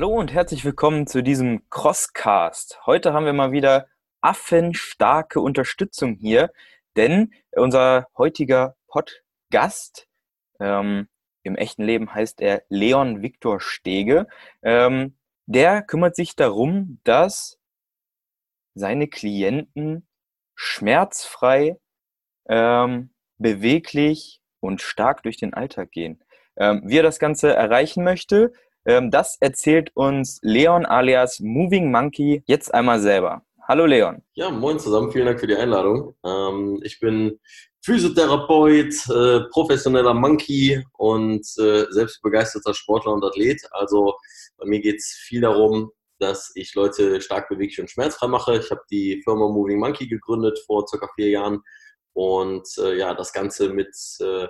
Hallo und herzlich willkommen zu diesem Crosscast. Heute haben wir mal wieder affenstarke Unterstützung hier, denn unser heutiger Podcast ähm, im echten Leben heißt er Leon Viktor Stege. Ähm, der kümmert sich darum, dass seine Klienten schmerzfrei, ähm, beweglich und stark durch den Alltag gehen. Ähm, wie er das Ganze erreichen möchte, das erzählt uns Leon alias Moving Monkey jetzt einmal selber. Hallo Leon. Ja, moin zusammen, vielen Dank für die Einladung. Ähm, ich bin Physiotherapeut, äh, professioneller Monkey und äh, selbst begeisterter Sportler und Athlet. Also bei mir geht es viel darum, dass ich Leute stark beweglich und schmerzfrei mache. Ich habe die Firma Moving Monkey gegründet vor circa vier Jahren und äh, ja, das Ganze mit äh,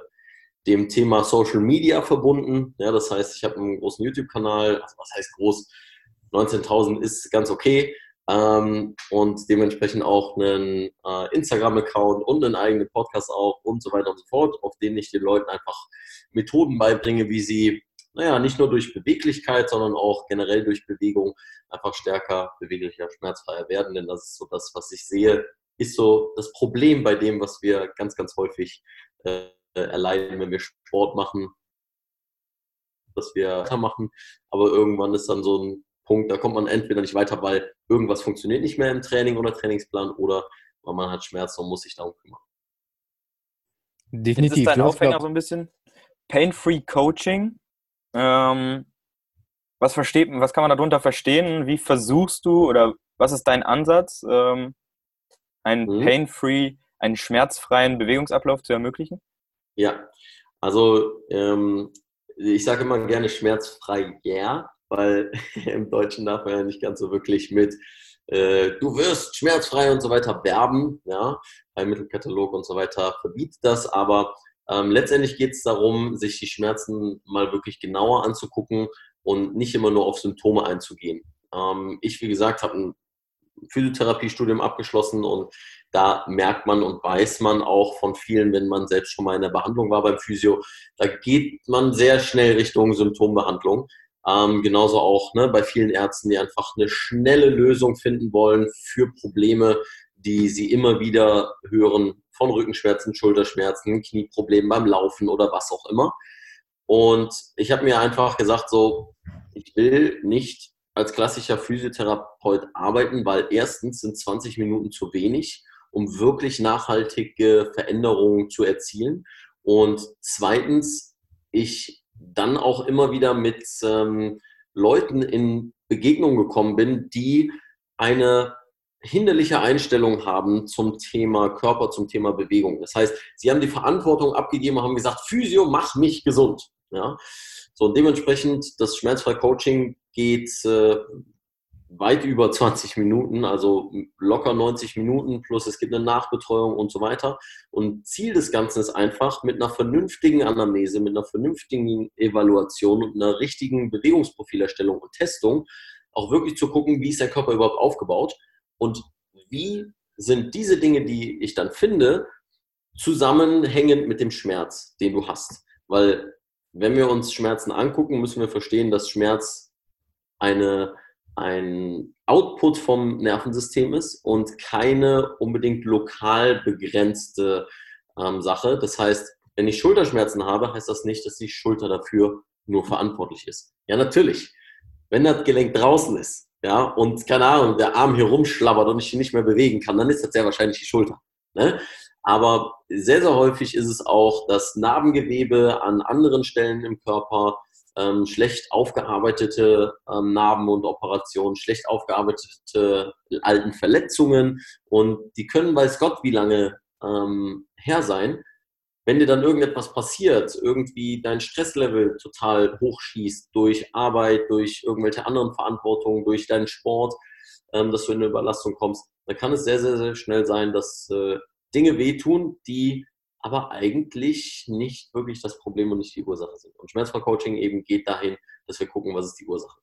dem Thema Social Media verbunden. Ja, das heißt, ich habe einen großen YouTube-Kanal, also was heißt groß? 19.000 ist ganz okay. Ähm, und dementsprechend auch einen äh, Instagram-Account und einen eigenen Podcast auch und so weiter und so fort, auf denen ich den Leuten einfach Methoden beibringe, wie sie, naja, nicht nur durch Beweglichkeit, sondern auch generell durch Bewegung einfach stärker, beweglicher, schmerzfreier werden. Denn das ist so das, was ich sehe, ist so das Problem bei dem, was wir ganz, ganz häufig äh, erleiden, wenn wir Sport machen, dass wir machen. Aber irgendwann ist dann so ein Punkt, da kommt man entweder nicht weiter, weil irgendwas funktioniert nicht mehr im Training oder Trainingsplan oder weil man hat Schmerzen und muss sich darum kümmern. Definitiv. Das ist dein Aufhänger so ein bisschen Pain-Free Coaching. Ähm, was versteht, was kann man darunter verstehen? Wie versuchst du oder was ist dein Ansatz, ähm, einen mhm. Pain-Free, einen schmerzfreien Bewegungsablauf zu ermöglichen? Ja, also ähm, ich sage immer gerne schmerzfrei, ja, weil im Deutschen darf man ja nicht ganz so wirklich mit äh, du wirst schmerzfrei und so weiter werben, ja, Heilmittelkatalog und so weiter verbietet das, aber ähm, letztendlich geht es darum, sich die Schmerzen mal wirklich genauer anzugucken und nicht immer nur auf Symptome einzugehen. Ähm, ich, wie gesagt, habe ein Physiotherapiestudium abgeschlossen und da merkt man und weiß man auch von vielen, wenn man selbst schon mal in der Behandlung war beim Physio, da geht man sehr schnell Richtung Symptombehandlung. Ähm, genauso auch ne, bei vielen Ärzten, die einfach eine schnelle Lösung finden wollen für Probleme, die sie immer wieder hören, von Rückenschmerzen, Schulterschmerzen, Knieproblemen beim Laufen oder was auch immer. Und ich habe mir einfach gesagt, so, ich will nicht als klassischer Physiotherapeut arbeiten, weil erstens sind 20 Minuten zu wenig, um wirklich nachhaltige Veränderungen zu erzielen. Und zweitens, ich dann auch immer wieder mit ähm, Leuten in Begegnung gekommen bin, die eine hinderliche Einstellung haben zum Thema Körper, zum Thema Bewegung. Das heißt, sie haben die Verantwortung abgegeben und haben gesagt, Physio, mach mich gesund. Ja? So, dementsprechend, das schmerzfrei Coaching geht äh, weit über 20 Minuten, also locker 90 Minuten, plus es gibt eine Nachbetreuung und so weiter. Und Ziel des Ganzen ist einfach, mit einer vernünftigen Anamnese, mit einer vernünftigen Evaluation und einer richtigen Bewegungsprofilerstellung und Testung auch wirklich zu gucken, wie ist der Körper überhaupt aufgebaut und wie sind diese Dinge, die ich dann finde, zusammenhängend mit dem Schmerz, den du hast. Weil wenn wir uns Schmerzen angucken, müssen wir verstehen, dass Schmerz eine, ein Output vom Nervensystem ist und keine unbedingt lokal begrenzte ähm, Sache. Das heißt, wenn ich Schulterschmerzen habe, heißt das nicht, dass die Schulter dafür nur verantwortlich ist. Ja, natürlich. Wenn das Gelenk draußen ist, ja, und keine Ahnung, der Arm hier rumschlabbert und ich ihn nicht mehr bewegen kann, dann ist das sehr wahrscheinlich die Schulter. Ne? Aber sehr, sehr häufig ist es auch, dass Narbengewebe an anderen Stellen im Körper ähm, schlecht aufgearbeitete ähm, Narben und Operationen, schlecht aufgearbeitete alten Verletzungen und die können, weiß Gott, wie lange ähm, her sein. Wenn dir dann irgendetwas passiert, irgendwie dein Stresslevel total hochschießt durch Arbeit, durch irgendwelche anderen Verantwortungen, durch deinen Sport, ähm, dass du in eine Überlastung kommst, dann kann es sehr, sehr, sehr schnell sein, dass äh, Dinge wehtun, die aber eigentlich nicht wirklich das Problem und nicht die Ursache sind. Und Schmerzvercoaching eben geht dahin, dass wir gucken, was ist die Ursache.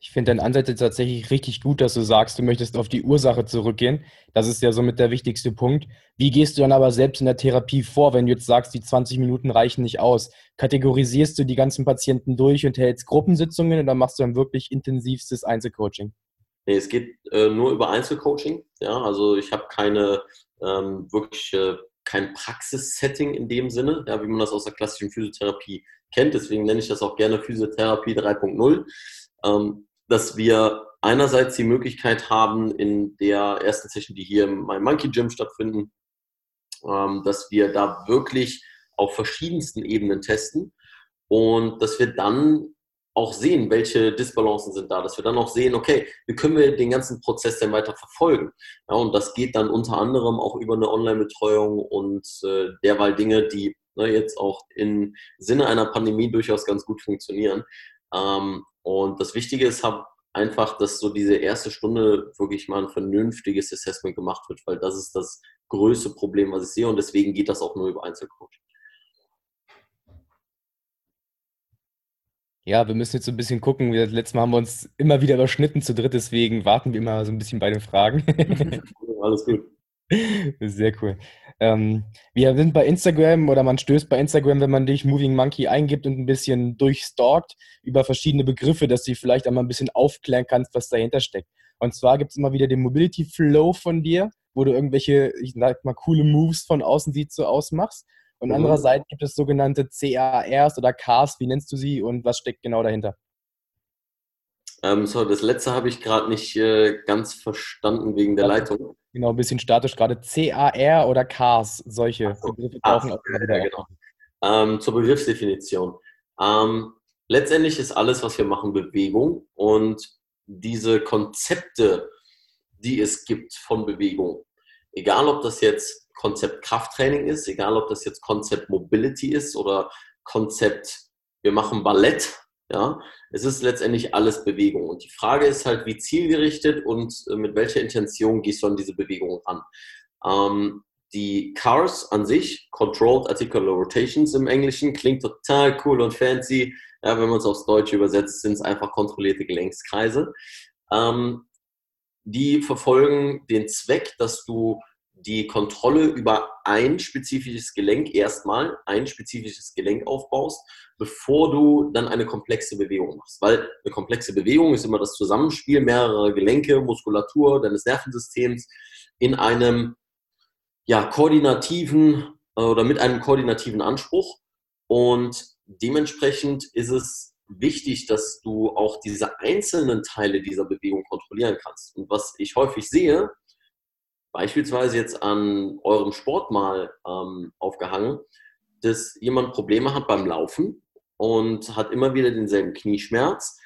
Ich finde deinen Ansatz jetzt tatsächlich richtig gut, dass du sagst, du möchtest auf die Ursache zurückgehen. Das ist ja somit der wichtigste Punkt. Wie gehst du dann aber selbst in der Therapie vor, wenn du jetzt sagst, die 20 Minuten reichen nicht aus? Kategorisierst du die ganzen Patienten durch und hältst Gruppensitzungen oder machst du dann wirklich intensivstes Einzelcoaching? Nee, es geht äh, nur über Einzelcoaching. Ja, also ich habe keine ähm, wirklich äh, kein Praxissetting in dem Sinne, ja, wie man das aus der klassischen Physiotherapie kennt. Deswegen nenne ich das auch gerne Physiotherapie 3.0. Ähm, dass wir einerseits die Möglichkeit haben, in der ersten Session, die hier im Monkey Gym stattfinden, ähm, dass wir da wirklich auf verschiedensten Ebenen testen und dass wir dann auch sehen, welche Disbalancen sind da, dass wir dann auch sehen, okay, wie können wir den ganzen Prozess denn weiter verfolgen? Ja, und das geht dann unter anderem auch über eine Online-Betreuung und äh, derweil Dinge, die ne, jetzt auch im Sinne einer Pandemie durchaus ganz gut funktionieren. Ähm, und das Wichtige ist halt einfach, dass so diese erste Stunde wirklich mal ein vernünftiges Assessment gemacht wird, weil das ist das größte Problem, was ich sehe und deswegen geht das auch nur über Einzelcoaching. Ja, wir müssen jetzt so ein bisschen gucken. Letztes Mal haben wir uns immer wieder überschnitten zu dritt, deswegen warten wir immer so ein bisschen bei den Fragen. Alles gut. Sehr cool. Ähm, wir sind bei Instagram oder man stößt bei Instagram, wenn man dich Moving Monkey eingibt und ein bisschen durchstalkt über verschiedene Begriffe, dass du vielleicht einmal ein bisschen aufklären kannst, was dahinter steckt. Und zwar gibt es immer wieder den Mobility Flow von dir, wo du irgendwelche, ich sag mal, coole Moves von außen sieht so ausmachst. Und mhm. andererseits gibt es sogenannte CARs oder Cars, wie nennst du sie und was steckt genau dahinter? Ähm, so, das letzte habe ich gerade nicht äh, ganz verstanden wegen der Leitung. Genau, ein bisschen statisch gerade. CAR oder CARS, solche so. Begriffe tauchen auch immer wieder ja, genau. Ähm, zur Begriffsdefinition. Ähm, letztendlich ist alles, was wir machen, Bewegung und diese Konzepte, die es gibt von Bewegung, egal ob das jetzt Konzept Krafttraining ist, egal ob das jetzt Konzept Mobility ist oder Konzept, wir machen Ballett, ja, es ist letztendlich alles Bewegung. Und die Frage ist halt, wie zielgerichtet und äh, mit welcher Intention gehst du an diese Bewegung ran? Ähm, die Cars an sich, Controlled Articular Rotations im Englischen, klingt total cool und fancy. Ja, wenn man es aufs Deutsche übersetzt, sind es einfach kontrollierte Gelenkskreise. Ähm, die verfolgen den Zweck, dass du die Kontrolle über ein spezifisches Gelenk erstmal, ein spezifisches Gelenk aufbaust, bevor du dann eine komplexe Bewegung machst. Weil eine komplexe Bewegung ist immer das Zusammenspiel mehrerer Gelenke, Muskulatur deines Nervensystems in einem ja, koordinativen äh, oder mit einem koordinativen Anspruch. Und dementsprechend ist es wichtig, dass du auch diese einzelnen Teile dieser Bewegung kontrollieren kannst. Und was ich häufig sehe, beispielsweise jetzt an eurem Sport mal ähm, aufgehangen, dass jemand Probleme hat beim Laufen und hat immer wieder denselben Knieschmerz.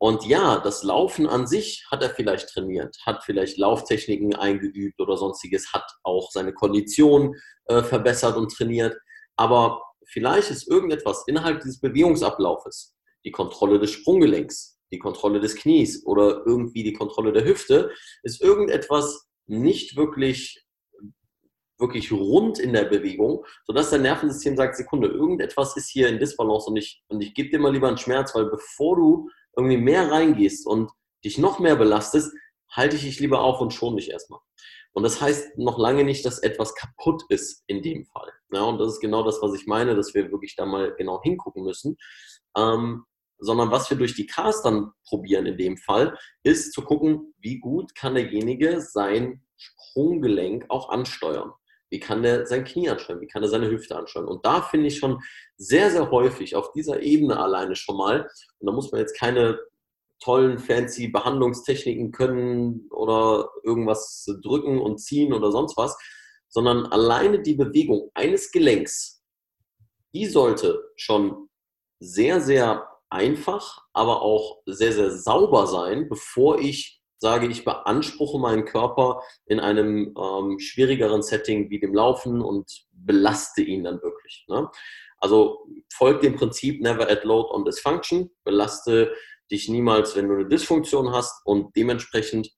Und ja, das Laufen an sich hat er vielleicht trainiert, hat vielleicht Lauftechniken eingeübt oder sonstiges, hat auch seine Kondition äh, verbessert und trainiert. Aber vielleicht ist irgendetwas innerhalb dieses Bewegungsablaufes, die Kontrolle des Sprunggelenks, die Kontrolle des Knies oder irgendwie die Kontrolle der Hüfte, ist irgendetwas nicht wirklich wirklich rund in der Bewegung, sodass dein Nervensystem sagt, Sekunde, irgendetwas ist hier in Disbalance und ich, und ich gebe dir mal lieber einen Schmerz, weil bevor du irgendwie mehr reingehst und dich noch mehr belastest, halte ich dich lieber auf und schon dich erstmal. Und das heißt noch lange nicht, dass etwas kaputt ist in dem Fall. Ja, und das ist genau das, was ich meine, dass wir wirklich da mal genau hingucken müssen. Ähm, sondern was wir durch die Cars dann probieren in dem Fall, ist zu gucken, wie gut kann derjenige sein Sprunggelenk auch ansteuern. Wie kann der sein Knie ansteuern? Wie kann er seine Hüfte ansteuern? Und da finde ich schon sehr, sehr häufig auf dieser Ebene alleine schon mal, und da muss man jetzt keine tollen, fancy Behandlungstechniken können oder irgendwas drücken und ziehen oder sonst was, sondern alleine die Bewegung eines Gelenks, die sollte schon sehr, sehr einfach, aber auch sehr, sehr sauber sein, bevor ich sage, ich beanspruche meinen Körper in einem ähm, schwierigeren Setting wie dem Laufen und belaste ihn dann wirklich. Ne? Also folgt dem Prinzip Never add load on dysfunction, belaste dich niemals, wenn du eine Dysfunktion hast und dementsprechend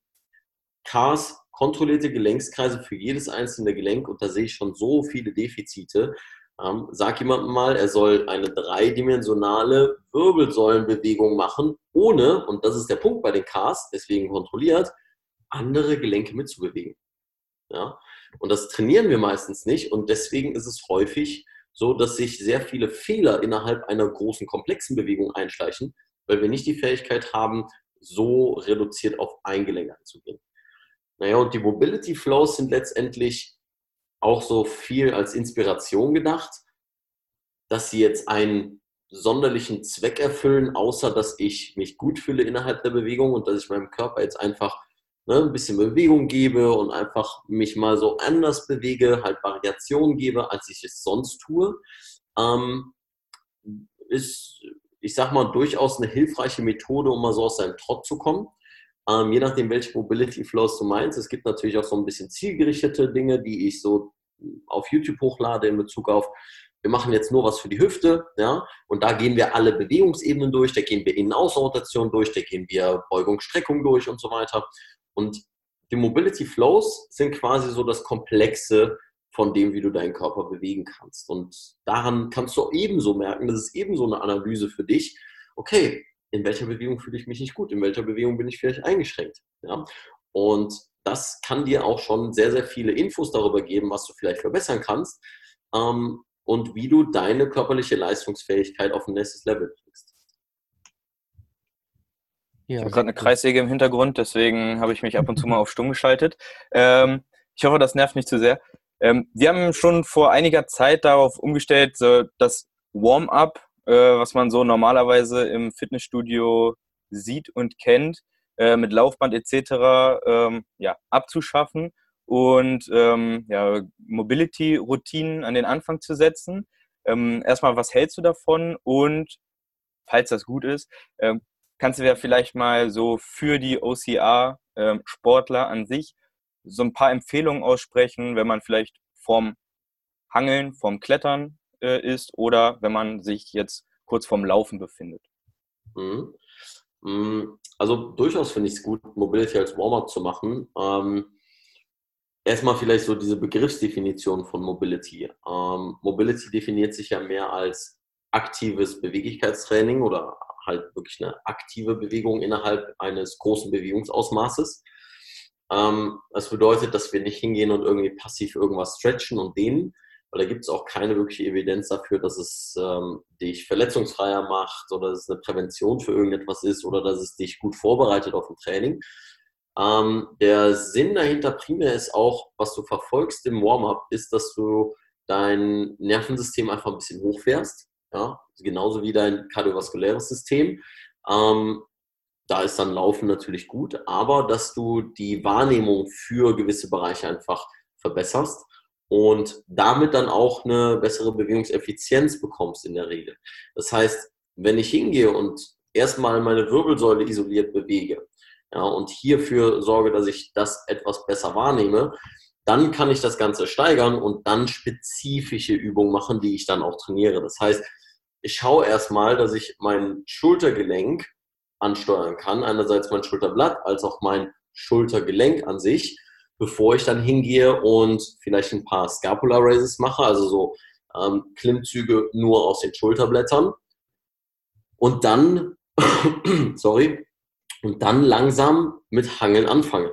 CARS, kontrollierte Gelenkskreise für jedes einzelne Gelenk und da sehe ich schon so viele Defizite, Ähm, sag jemandem mal, er soll eine dreidimensionale Wirbelsäulenbewegung machen, ohne, und das ist der Punkt bei den Cars, deswegen kontrolliert, andere Gelenke mitzubewegen. Ja? Und das trainieren wir meistens nicht und deswegen ist es häufig so, dass sich sehr viele Fehler innerhalb einer großen, komplexen Bewegung einschleichen, weil wir nicht die Fähigkeit haben, so reduziert auf ein Gelenk einzugehen. Naja, und die Mobility Flows sind letztendlich auch so viel als Inspiration gedacht, dass sie jetzt einen sonderlichen Zweck erfüllen, außer dass ich mich gut fühle innerhalb der Bewegung und dass ich meinem Körper jetzt einfach ne, ein bisschen Bewegung gebe und einfach mich mal so anders bewege, halt Variationen gebe, als ich es sonst tue, ähm, ist, ich sag mal, durchaus eine hilfreiche Methode, um mal so aus seinem Trott zu kommen. Ähm, je nachdem, welche Mobility Flows du meinst. Es gibt natürlich auch so ein bisschen zielgerichtete Dinge, die ich so auf YouTube hochlade in Bezug auf, wir machen jetzt nur was für die Hüfte, ja, und da gehen wir alle Bewegungsebenen durch, da gehen wir Innen-Außen-Rotation durch, da gehen wir Beugung, Streckung durch und so weiter. Und die Mobility Flows sind quasi so das Komplexe von dem, wie du deinen Körper bewegen kannst. Und daran kannst du ebenso merken, das ist ebenso eine Analyse für dich. Okay, in welcher Bewegung fühle ich mich nicht gut? In welcher Bewegung bin ich vielleicht eingeschränkt? Ja? Und das kann dir auch schon sehr, sehr viele Infos darüber geben, was du vielleicht verbessern kannst ähm, und wie du deine körperliche Leistungsfähigkeit auf ein nächstes Level kriegst. Ja, ich habe gerade eine Kreissäge im Hintergrund, deswegen habe ich mich ab und zu mal auf stumm geschaltet. Ähm, ich hoffe, das nervt nicht zu sehr. Ähm, wir haben schon vor einiger Zeit darauf umgestellt, so das Warm-up äh, was man so normalerweise im Fitnessstudio sieht und kennt, äh, mit Laufband etc. Ähm, ja, abzuschaffen und ähm, ja, Mobility-Routinen an den Anfang zu setzen. Ähm, erstmal, was hältst du davon? Und falls das gut ist, ähm, kannst du ja vielleicht mal so für die OCR-Sportler ähm, an sich so ein paar Empfehlungen aussprechen, wenn man vielleicht vorm Hangeln, vorm Klettern äh, ist oder wenn man sich jetzt kurz vorm Laufen befindet. Mhm. mhm. Also durchaus finde ich es gut, Mobility als Warm-up zu machen. Ähm, erstmal vielleicht so diese Begriffsdefinition von Mobility. Ähm, Mobility definiert sich ja mehr als aktives Beweglichkeitstraining oder halt wirklich eine aktive Bewegung innerhalb eines großen Bewegungsausmaßes. Ähm, das bedeutet, dass wir nicht hingehen und irgendwie passiv irgendwas stretchen und dehnen, weil da gibt es auch keine wirkliche Evidenz dafür, dass es ähm, dich verletzungsfreier macht oder dass es eine Prävention für irgendetwas ist oder dass es dich gut vorbereitet auf ein Training. Ähm, der Sinn dahinter primär ist auch, was du verfolgst im Warm-up, ist, dass du dein Nervensystem einfach ein bisschen hochfährst. Ja? Genauso wie dein kardiovaskuläres System. Ähm, da ist dann Laufen natürlich gut, aber dass du die Wahrnehmung für gewisse Bereiche einfach verbesserst und damit dann auch eine bessere Bewegungseffizienz bekommst in der Regel. Das heißt, wenn ich hingehe und erstmal meine Wirbelsäule isoliert bewege ja, und hierfür sorge, dass ich das etwas besser wahrnehme, dann kann ich das Ganze steigern und dann spezifische Übungen machen, die ich dann auch trainiere. Das heißt, ich schaue erstmal, dass ich mein Schultergelenk ansteuern kann, einerseits mein Schulterblatt als auch mein Schultergelenk an sich bevor ich dann hingehe und vielleicht ein paar Scapula Raises mache, also so ähm, Klimmzüge nur aus den Schulterblättern. Und dann, sorry, und dann langsam mit Hangeln anfangen.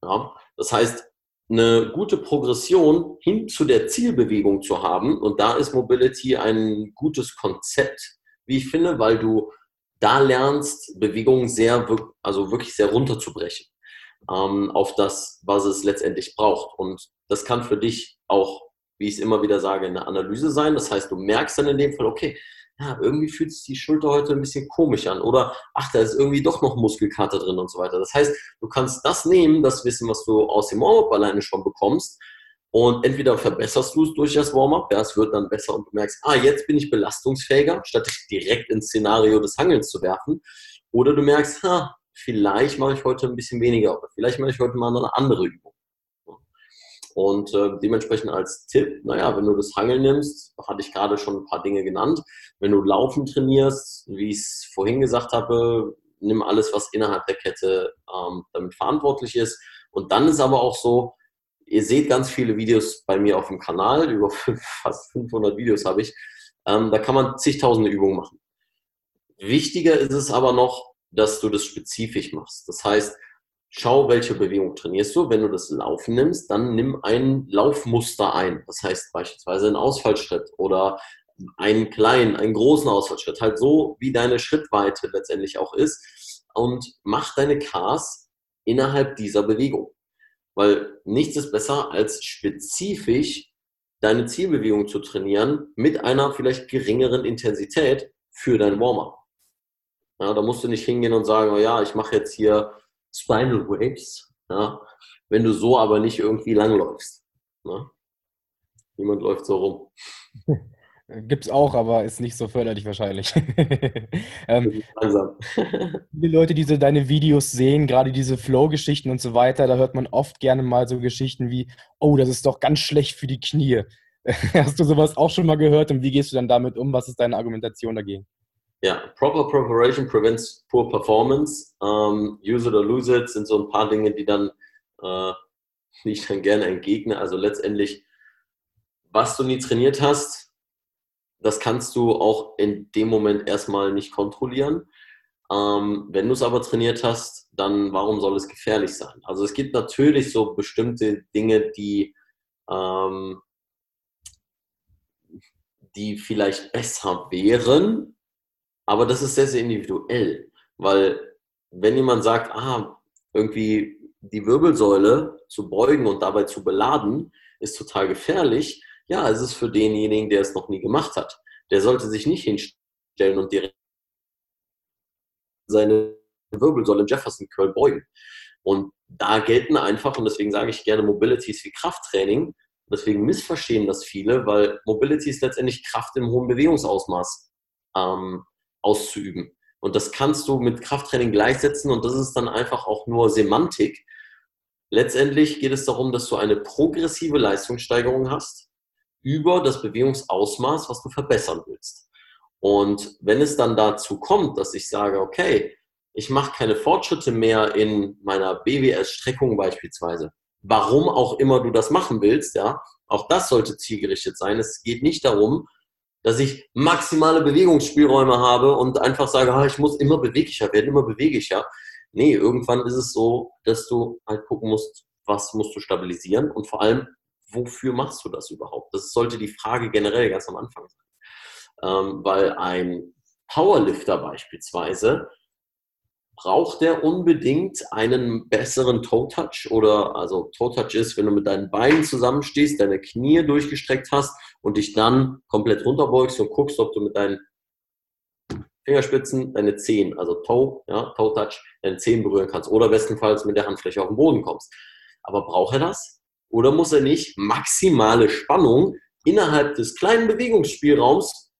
Ja, das heißt, eine gute Progression hin zu der Zielbewegung zu haben. Und da ist Mobility ein gutes Konzept, wie ich finde, weil du da lernst, Bewegungen sehr, also wirklich sehr runterzubrechen ähm, auf das, was es letztendlich braucht. Und das kann für dich auch, wie ich es immer wieder sage, eine Analyse sein. Das heißt, du merkst dann in dem Fall, okay, ja, irgendwie fühlt sich die Schulter heute ein bisschen komisch an oder ach, da ist irgendwie doch noch Muskelkater drin und so weiter. Das heißt, du kannst das nehmen, das Wissen, was du aus dem Warm-up alleine schon bekommst und entweder verbesserst du es durch das Warm-up, ja, es wird dann besser und du merkst, ah, jetzt bin ich belastungsfähiger, statt dich direkt ins Szenario des Hangelns zu werfen. Oder du merkst, ha, vielleicht mache ich heute ein bisschen weniger oder vielleicht mache ich heute mal eine andere Übung. Und äh, dementsprechend als Tipp, naja, wenn du das Hangeln nimmst, hatte ich gerade schon ein paar Dinge genannt. Wenn du Laufen trainierst, wie ich es vorhin gesagt habe, nimm alles, was innerhalb der Kette ähm, damit verantwortlich ist. Und dann ist aber auch so, ihr seht ganz viele Videos bei mir auf dem Kanal, über fast 500 Videos habe ich. Ähm, da kann man zigtausende Übungen machen. Wichtiger ist es aber noch, dass du das spezifisch machst. Das heißt, schau, welche Bewegung trainierst du. Wenn du das Laufen nimmst, dann nimm ein Laufmuster ein. Das heißt beispielsweise einen Ausfallschritt oder einen kleinen, einen großen Ausfallschritt. Halt so, wie deine Schrittweite letztendlich auch ist. Und mach deine Cars innerhalb dieser Bewegung. Weil nichts ist besser, als spezifisch deine Zielbewegung zu trainieren mit einer vielleicht geringeren Intensität für dein Warm-up. Ja, da musst du nicht hingehen und sagen, oh ja, ich mache jetzt hier Spinal Waves, ja, wenn du so aber nicht irgendwie langläufst. Ne? Niemand läuft so rum. Gibt es auch, aber ist nicht so förderlich wahrscheinlich. ähm, langsam. die Leute, die so deine Videos sehen, gerade diese Flow-Geschichten und so weiter, da hört man oft gerne mal so Geschichten wie, oh, das ist doch ganz schlecht für die Knie. Hast du sowas auch schon mal gehört und wie gehst du dann damit um? Was ist deine Argumentation dagegen? Ja, proper preparation prevents poor performance. Um, use it or lose it sind so ein paar Dinge, die dann, äh, die ich dann gerne entgegne. Also letztendlich, was du nie trainiert hast, das kannst du auch in dem Moment erstmal nicht kontrollieren. Ähm, wenn du es aber trainiert hast, dann warum soll es gefährlich sein? Also es gibt natürlich so bestimmte Dinge, die, ähm, die vielleicht besser wären, aber das ist sehr, sehr individuell, weil wenn jemand sagt, ah, irgendwie die Wirbelsäule zu beugen und dabei zu beladen, ist total gefährlich, ja, es ist für denjenigen, der es noch nie gemacht hat. Der sollte sich nicht hinstellen und direkt seine Wirbelsäule im Jefferson Curl beugen. Und da gelten einfach, und deswegen sage ich gerne Mobility ist wie Krafttraining, deswegen missverstehen das viele, weil Mobility ist letztendlich Kraft im hohen Bewegungsausmaß ähm, auszuüben. Und das kannst du mit Krafttraining gleichsetzen und das ist dann einfach auch nur Semantik. Letztendlich geht es darum, dass du eine progressive Leistungssteigerung hast über das Bewegungsausmaß, was du verbessern willst. Und wenn es dann dazu kommt, dass ich sage, okay, ich mache keine Fortschritte mehr in meiner BWS-Streckung beispielsweise, warum auch immer du das machen willst, ja, auch das sollte zielgerichtet sein. Es geht nicht darum, dass ich maximale Bewegungsspielräume habe und einfach sage, ah, ich muss immer beweglicher werden, immer beweglicher. Nee, irgendwann ist es so, dass du halt gucken musst, was musst du stabilisieren und vor allem, wofür machst du das überhaupt? Das sollte die Frage generell ganz am Anfang sein. Ähm, weil ein Powerlifter beispielsweise braucht er unbedingt einen besseren Toe-Touch oder also Toe-Touch ist, wenn du mit deinen Beinen zusammenstehst, deine Knie durchgestreckt hast und dich dann komplett runterbeugst und guckst, ob du mit deinen Fingerspitzen deine Zehen, also Toe, ja, Toe-Touch, deine Zehen berühren kannst oder bestenfalls mit der Handfläche auf den Boden kommst. Aber braucht er das? Oder muss er nicht maximale Spannung innerhalb des kleinen Bewegungsspielraums,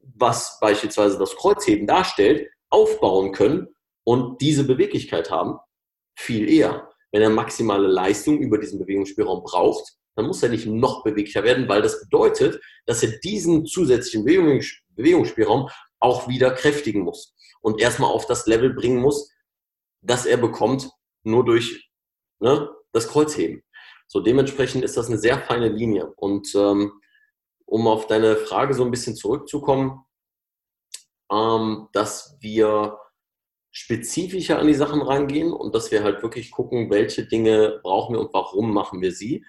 was beispielsweise das Kreuzheben darstellt, aufbauen können und diese Beweglichkeit haben? Viel eher. Wenn er maximale Leistung über diesen Bewegungsspielraum braucht, dann muss er nicht noch beweglicher werden, weil das bedeutet, dass er diesen zusätzlichen Bewegungsspielraum auch wieder kräftigen muss und erstmal auf das Level bringen muss, das er bekommt, nur durch ne, das Kreuzheben. So dementsprechend ist das eine sehr feine Linie. Und ähm, um auf deine Frage so ein bisschen zurückzukommen, ähm, dass wir spezifischer an die Sachen rangehen und dass wir halt wirklich gucken, welche Dinge brauchen wir und warum machen wir sie.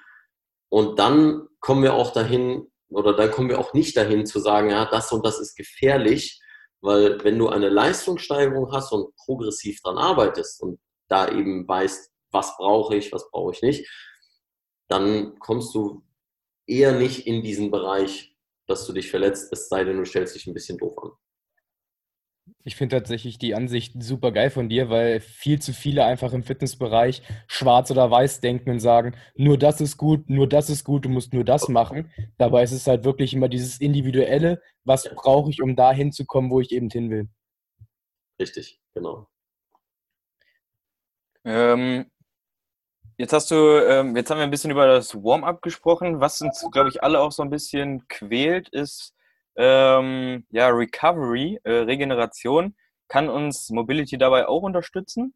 Und dann kommen wir auch dahin, oder dann kommen wir auch nicht dahin zu sagen, ja, das und das ist gefährlich, weil wenn du eine Leistungssteigerung hast und progressiv dran arbeitest und da eben weißt, was brauche ich, was brauche ich nicht, dann kommst du eher nicht in diesen Bereich, dass du dich verletzt, es sei denn, du stellst dich ein bisschen doof an. Ich finde tatsächlich die Ansicht super geil von dir, weil viel zu viele einfach im Fitnessbereich schwarz oder weiß denken und sagen, nur das ist gut, nur das ist gut, du musst nur das machen. Dabei ist es halt wirklich immer dieses Individuelle, was brauche ich, um da hinzukommen, wo ich eben hin will. Richtig, genau. Ähm, Jetzt hast du, ähm, jetzt haben wir ein bisschen über das Warm-up gesprochen. Was uns, glaube ich, alle auch so ein bisschen quält, ist ähm, ja Recovery, äh, Regeneration. Kann uns Mobility dabei auch unterstützen?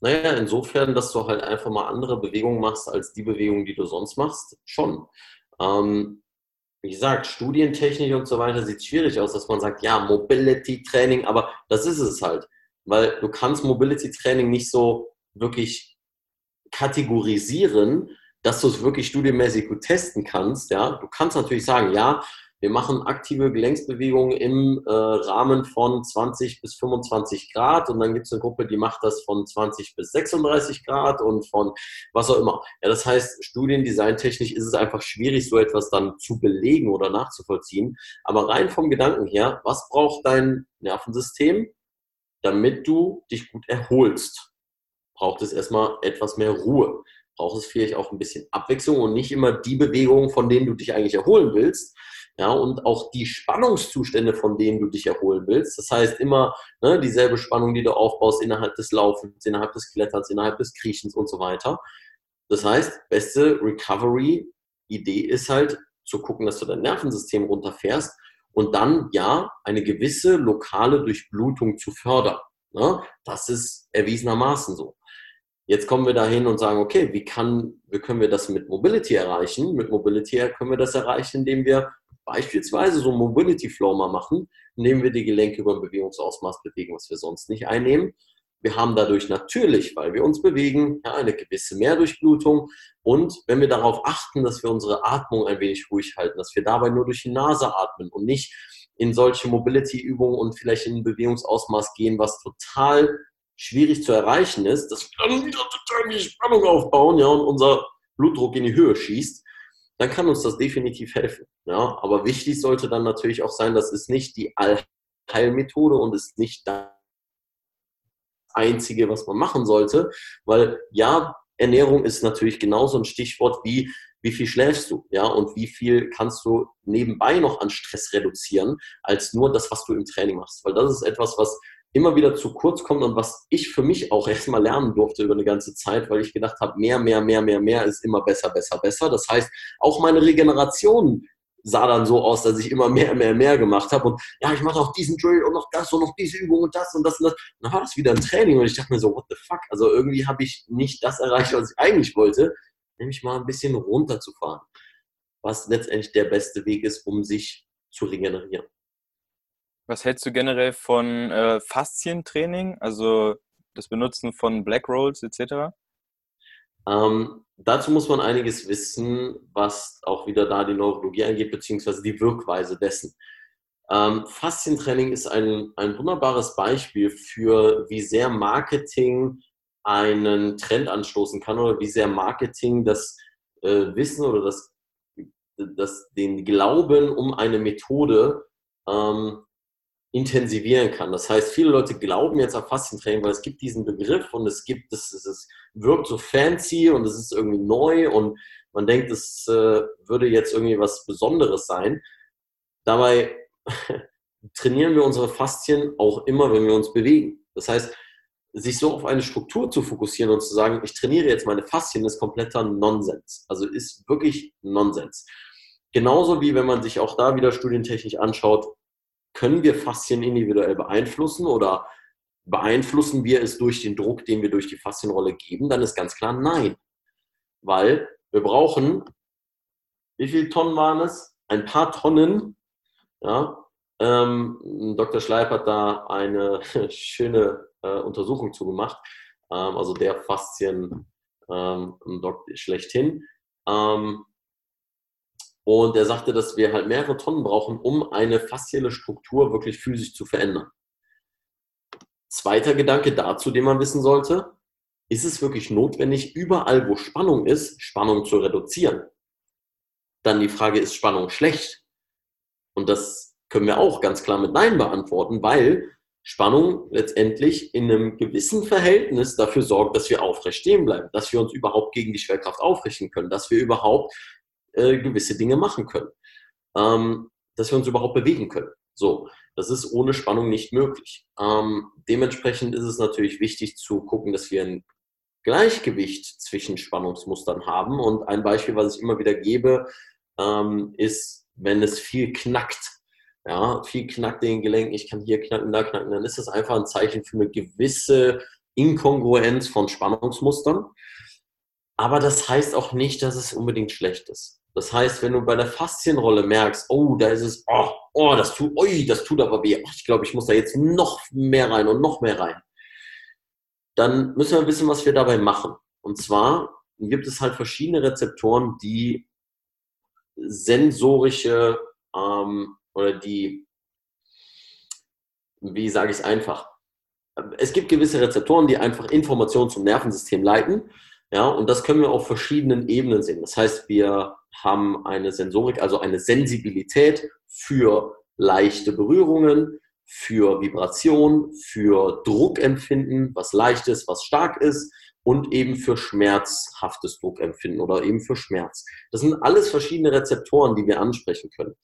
Naja, insofern, dass du halt einfach mal andere Bewegungen machst als die Bewegungen, die du sonst machst, schon. Ähm, wie gesagt, studientechnisch und so weiter sieht schwierig aus, dass man sagt, ja, Mobility Training, aber das ist es halt. Weil du kannst Mobility Training nicht so wirklich kategorisieren, dass du es wirklich studienmäßig gut testen kannst. Ja, du kannst natürlich sagen, ja, wir machen aktive Gelenksbewegungen im äh, Rahmen von 20 bis 25 Grad und dann gibt es eine Gruppe, die macht das von 20 bis 36 Grad und von was auch immer. Ja, das heißt, studiendesigntechnisch ist es einfach schwierig, so etwas dann zu belegen oder nachzuvollziehen. Aber rein vom Gedanken her, was braucht dein Nervensystem, damit du dich gut erholst? Braucht es erstmal etwas mehr Ruhe braucht es vielleicht auch ein bisschen Abwechslung und nicht immer die Bewegungen, von denen du dich eigentlich erholen willst, ja, und auch die Spannungszustände, von denen du dich erholen willst. Das heißt immer ne, dieselbe Spannung, die du aufbaust innerhalb des Laufens, innerhalb des Kletterns, innerhalb des Kriechens und so weiter. Das heißt, beste Recovery-Idee ist halt zu gucken, dass du dein Nervensystem runterfährst und dann ja eine gewisse lokale Durchblutung zu fördern. Ne? Das ist erwiesenermaßen so. Jetzt kommen wir dahin und sagen, okay, wie, kann, wie können wir das mit Mobility erreichen? Mit Mobility können wir das erreichen, indem wir beispielsweise so Mobility Flow mal machen, indem wir die Gelenke über ein Bewegungsausmaß bewegen, was wir sonst nicht einnehmen. Wir haben dadurch natürlich, weil wir uns bewegen, ja, eine gewisse Mehrdurchblutung. Und wenn wir darauf achten, dass wir unsere Atmung ein wenig ruhig halten, dass wir dabei nur durch die Nase atmen und nicht in solche Mobility-Übungen und vielleicht in ein Bewegungsausmaß gehen, was total schwierig zu erreichen ist, dass wir dann wieder total die Spannung aufbauen ja, und unser Blutdruck in die Höhe schießt, dann kann uns das definitiv helfen. Ja? Aber wichtig sollte dann natürlich auch sein, das ist nicht die Allheilmethode und ist nicht das Einzige, was man machen sollte, weil ja, Ernährung ist natürlich genauso ein Stichwort wie wie viel schläfst du, ja, und wie viel kannst du nebenbei noch an Stress reduzieren, als nur das, was du im Training machst. Weil das ist etwas, was immer wieder zu kurz kommt und was ich für mich auch erstmal lernen durfte über eine ganze Zeit, weil ich gedacht habe, mehr, mehr, mehr, mehr, mehr ist immer besser, besser, besser. Das heißt, auch meine Regeneration sah dann so aus, dass ich immer mehr, mehr, mehr gemacht habe und ja, ich mache auch diesen Drill und noch das und noch diese Übung und das und das und das. Und dann war das wieder ein Training und ich dachte mir so, what the fuck? Also irgendwie habe ich nicht das erreicht, was ich eigentlich wollte, nämlich mal ein bisschen runterzufahren, was letztendlich der beste Weg ist, um sich zu regenerieren. Was hältst du generell von äh, Faszientraining, also das Benutzen von Black Rolls etc.? Ähm, dazu muss man einiges wissen, was auch wieder da die Neurologie angeht, beziehungsweise die Wirkweise dessen. Ähm, Faszientraining ist ein, ein wunderbares Beispiel für, wie sehr Marketing einen Trend anstoßen kann oder wie sehr Marketing das äh, Wissen oder das, das, den Glauben um eine Methode ähm, intensivieren kann. Das heißt, viele Leute glauben jetzt an Faszientraining, weil es gibt diesen Begriff und es gibt, es, es wirkt so fancy und es ist irgendwie neu und man denkt, es äh, würde jetzt irgendwie was Besonderes sein. Dabei trainieren wir unsere Faszien auch immer, wenn wir uns bewegen. Das heißt, sich so auf eine Struktur zu fokussieren und zu sagen, ich trainiere jetzt meine Faszien, ist kompletter Nonsens. Also ist wirklich Nonsens. Genauso wie wenn man sich auch da wieder studientechnisch anschaut, können wir Faszien individuell beeinflussen oder beeinflussen wir es durch den Druck, den wir durch die Faszienrolle geben? Dann ist ganz klar nein. Weil wir brauchen, wie viele Tonnen waren es? Ein paar Tonnen. Ja, ähm, Dr. Schleip hat da eine schöne äh, Untersuchung zugemacht. Ähm, also der Faszien ähm, schlechthin. Ähm, und er sagte, dass wir halt mehrere Tonnen brauchen, um eine faszielle Struktur wirklich physisch zu verändern. Zweiter Gedanke dazu, den man wissen sollte, ist es wirklich notwendig, überall, wo Spannung ist, Spannung zu reduzieren? Dann die Frage, ist Spannung schlecht? Und das können wir auch ganz klar mit Nein beantworten, weil Spannung letztendlich in einem gewissen Verhältnis dafür sorgt, dass wir aufrecht stehen bleiben, dass wir uns überhaupt gegen die Schwerkraft aufrichten können, dass wir überhaupt äh, gewisse Dinge machen können, ähm, dass wir uns überhaupt bewegen können. So, das ist ohne Spannung nicht möglich. Ähm, dementsprechend ist es natürlich wichtig zu gucken, dass wir ein Gleichgewicht zwischen Spannungsmustern haben. Und ein Beispiel, was ich immer wieder gebe, ähm, ist, wenn es viel knackt. Ja, viel knackt den Gelenken, ich kann hier knacken, da knacken, dann ist das einfach ein Zeichen für eine gewisse Inkongruenz von Spannungsmustern. Aber das heißt auch nicht, dass es unbedingt schlecht ist. Das heißt, wenn du bei der Faszienrolle merkst, oh, da ist es, oh, oh das tut, oi, das tut aber weh. Ich glaube, ich muss da jetzt noch mehr rein und noch mehr rein. Dann müssen wir wissen, was wir dabei machen. Und zwar gibt es halt verschiedene Rezeptoren, die sensorische ähm, oder die, wie sage ich es einfach, es gibt gewisse Rezeptoren, die einfach Informationen zum Nervensystem leiten. Ja, und das können wir auf verschiedenen Ebenen sehen. Das heißt, wir haben eine Sensorik, also eine Sensibilität für leichte Berührungen, für Vibration, für Druckempfinden, was leicht ist, was stark ist und eben für schmerzhaftes Druckempfinden oder eben für Schmerz. Das sind alles verschiedene Rezeptoren, die wir ansprechen können.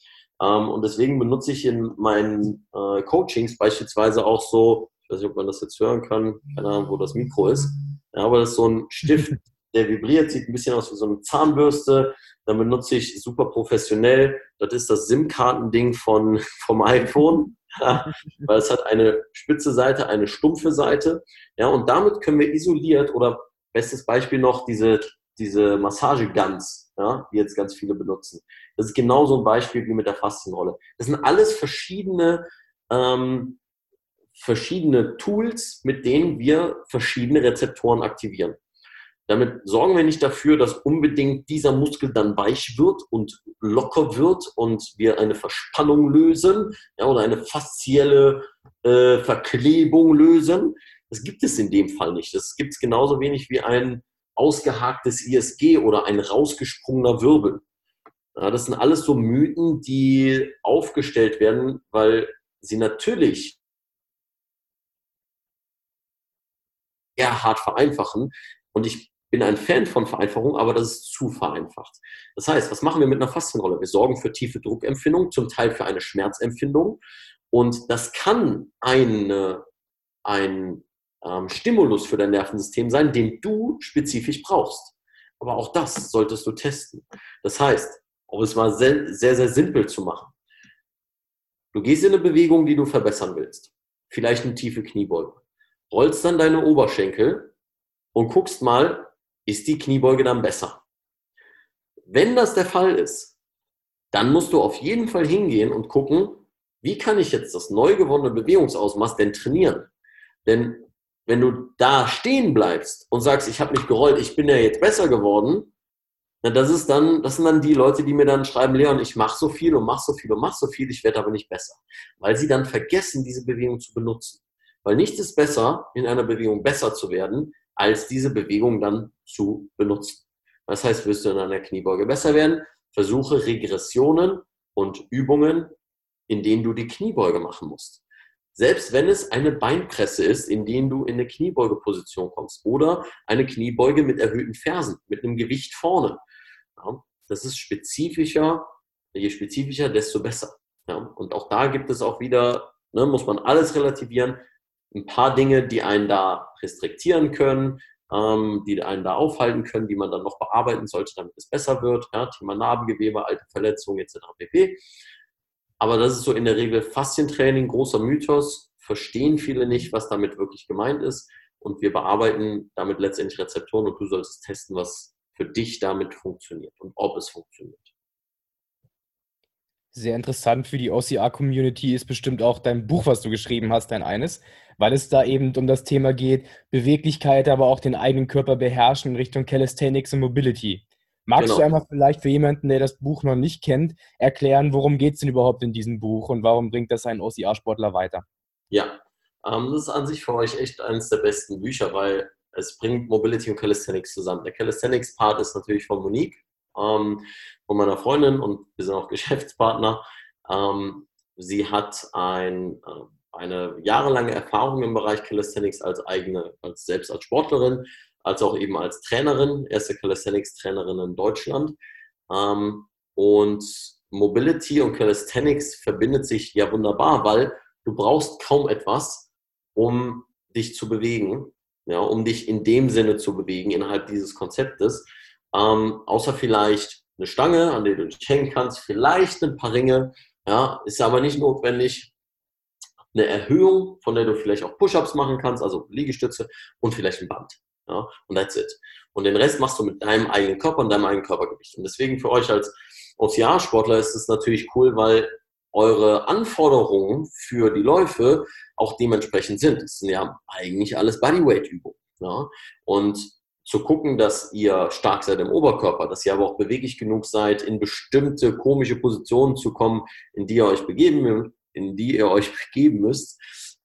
Ähm, und deswegen benutze ich in meinen äh, Coachings beispielsweise auch so, ich weiß nicht, ob man das jetzt hören kann, keine Ahnung, wo das Mikro ist, ja, aber das ist so ein Stift, der vibriert, sieht ein bisschen aus wie so eine Zahnbürste. Dann benutze ich super professionell. Das ist das SIM-Kartending von, vom iPhone. Ja, weil es hat eine spitze Seite, eine stumpfe Seite. Ja, und damit können wir isoliert oder bestes Beispiel noch diese, diese Massageguns, ja, die jetzt ganz viele benutzen. Das ist genauso ein Beispiel wie mit der Faszienrolle. Das sind alles verschiedene ähm, verschiedene Tools, mit denen wir verschiedene Rezeptoren aktivieren. Damit sorgen wir nicht dafür, dass unbedingt dieser Muskel dann weich wird und locker wird und wir eine Verspannung lösen ja, oder eine faszielle äh, Verklebung lösen. Das gibt es in dem Fall nicht. Das gibt es genauso wenig wie ein ausgehaktes ISG oder ein rausgesprungener Wirbel. Ja, das sind alles so Mythen, die aufgestellt werden, weil sie natürlich eher hart vereinfachen. Und ich bin ein Fan von Vereinfachung, aber das ist zu vereinfacht. Das heißt, was machen wir mit einer Faszienrolle? Wir sorgen für tiefe Druckempfindung, zum Teil für eine Schmerzempfindung. Und das kann eine, ein ähm, Stimulus für dein Nervensystem sein, den du spezifisch brauchst. Aber auch das solltest du testen. Das heißt, um es mal sehr, sehr, sehr simpel zu machen. Du gehst in eine Bewegung, die du verbessern willst. Vielleicht eine tiefe Kniebeuge rollst dann deine Oberschenkel und guckst mal, ist die Kniebeuge dann besser? Wenn das der Fall ist, dann musst du auf jeden Fall hingehen und gucken, wie kann ich jetzt das neu gewonnene Bewegungsausmaß denn trainieren? Denn wenn du da stehen bleibst und sagst, ich habe mich gerollt, ich bin ja jetzt besser geworden, na, das ist dann, das sind dann die Leute, die mir dann schreiben, Leon, ich mache so viel und mache so viel und mache so viel, ich werde aber nicht besser, weil sie dann vergessen, diese Bewegung zu benutzen. Weil nichts ist besser, in einer Bewegung besser zu werden, als diese Bewegung dann zu benutzen. Das heißt, wirst du in einer Kniebeuge besser werden, versuche Regressionen und Übungen, in denen du die Kniebeuge machen musst. Selbst wenn es eine Beinpresse ist, in denen du in eine Kniebeugeposition kommst oder eine Kniebeuge mit erhöhten Fersen, mit einem Gewicht vorne. Ja, das ist spezifischer, je spezifischer, desto besser. Ja, und auch da gibt es auch wieder, ne, muss man alles relativieren ein paar Dinge, die einen da restriktieren können, ähm, die einen da aufhalten können, die man dann noch bearbeiten sollte, damit es besser wird. Ja, Thema Narbengewebe, alte Verletzungen etc. pp. Aber das ist so in der Regel Faszientraining, großer Mythos. Verstehen viele nicht, was damit wirklich gemeint ist. Und wir bearbeiten damit letztendlich Rezeptoren und du solltest testen, was für dich damit funktioniert und ob es funktioniert. Sehr interessant für die OCR-Community ist bestimmt auch dein Buch, was du geschrieben hast, dein eines weil es da eben um das Thema geht, Beweglichkeit, aber auch den eigenen Körper beherrschen in Richtung Calisthenics und Mobility. Magst genau. du einmal vielleicht für jemanden, der das Buch noch nicht kennt, erklären, worum geht es denn überhaupt in diesem Buch und warum bringt das einen OCR-Sportler weiter? Ja, ähm, das ist an sich für euch echt eines der besten Bücher, weil es bringt Mobility und Calisthenics zusammen. Der Calisthenics-Part ist natürlich von Monique, ähm, von meiner Freundin und wir sind auch Geschäftspartner. Ähm, sie hat ein ähm, eine jahrelange Erfahrung im Bereich Calisthenics als eigene, als selbst als Sportlerin, als auch eben als Trainerin, erste Calisthenics-Trainerin in Deutschland. Ähm, und Mobility und Calisthenics verbindet sich ja wunderbar, weil du brauchst kaum etwas, um dich zu bewegen, ja, um dich in dem Sinne zu bewegen innerhalb dieses Konzeptes, ähm, außer vielleicht eine Stange, an der du dich hängen kannst, vielleicht ein paar Ringe, ja, ist aber nicht notwendig eine Erhöhung, von der du vielleicht auch Push-Ups machen kannst, also Liegestütze und vielleicht ein Band. Ja, und that's it. Und den Rest machst du mit deinem eigenen Körper und deinem eigenen Körpergewicht. Und deswegen für euch als OCR-Sportler ist es natürlich cool, weil eure Anforderungen für die Läufe auch dementsprechend sind. Es sind ja eigentlich alles Bodyweight-Übungen. Ja? Und zu gucken, dass ihr stark seid im Oberkörper, dass ihr aber auch beweglich genug seid, in bestimmte komische Positionen zu kommen, in die ihr euch begeben, in die ihr euch begeben müsst,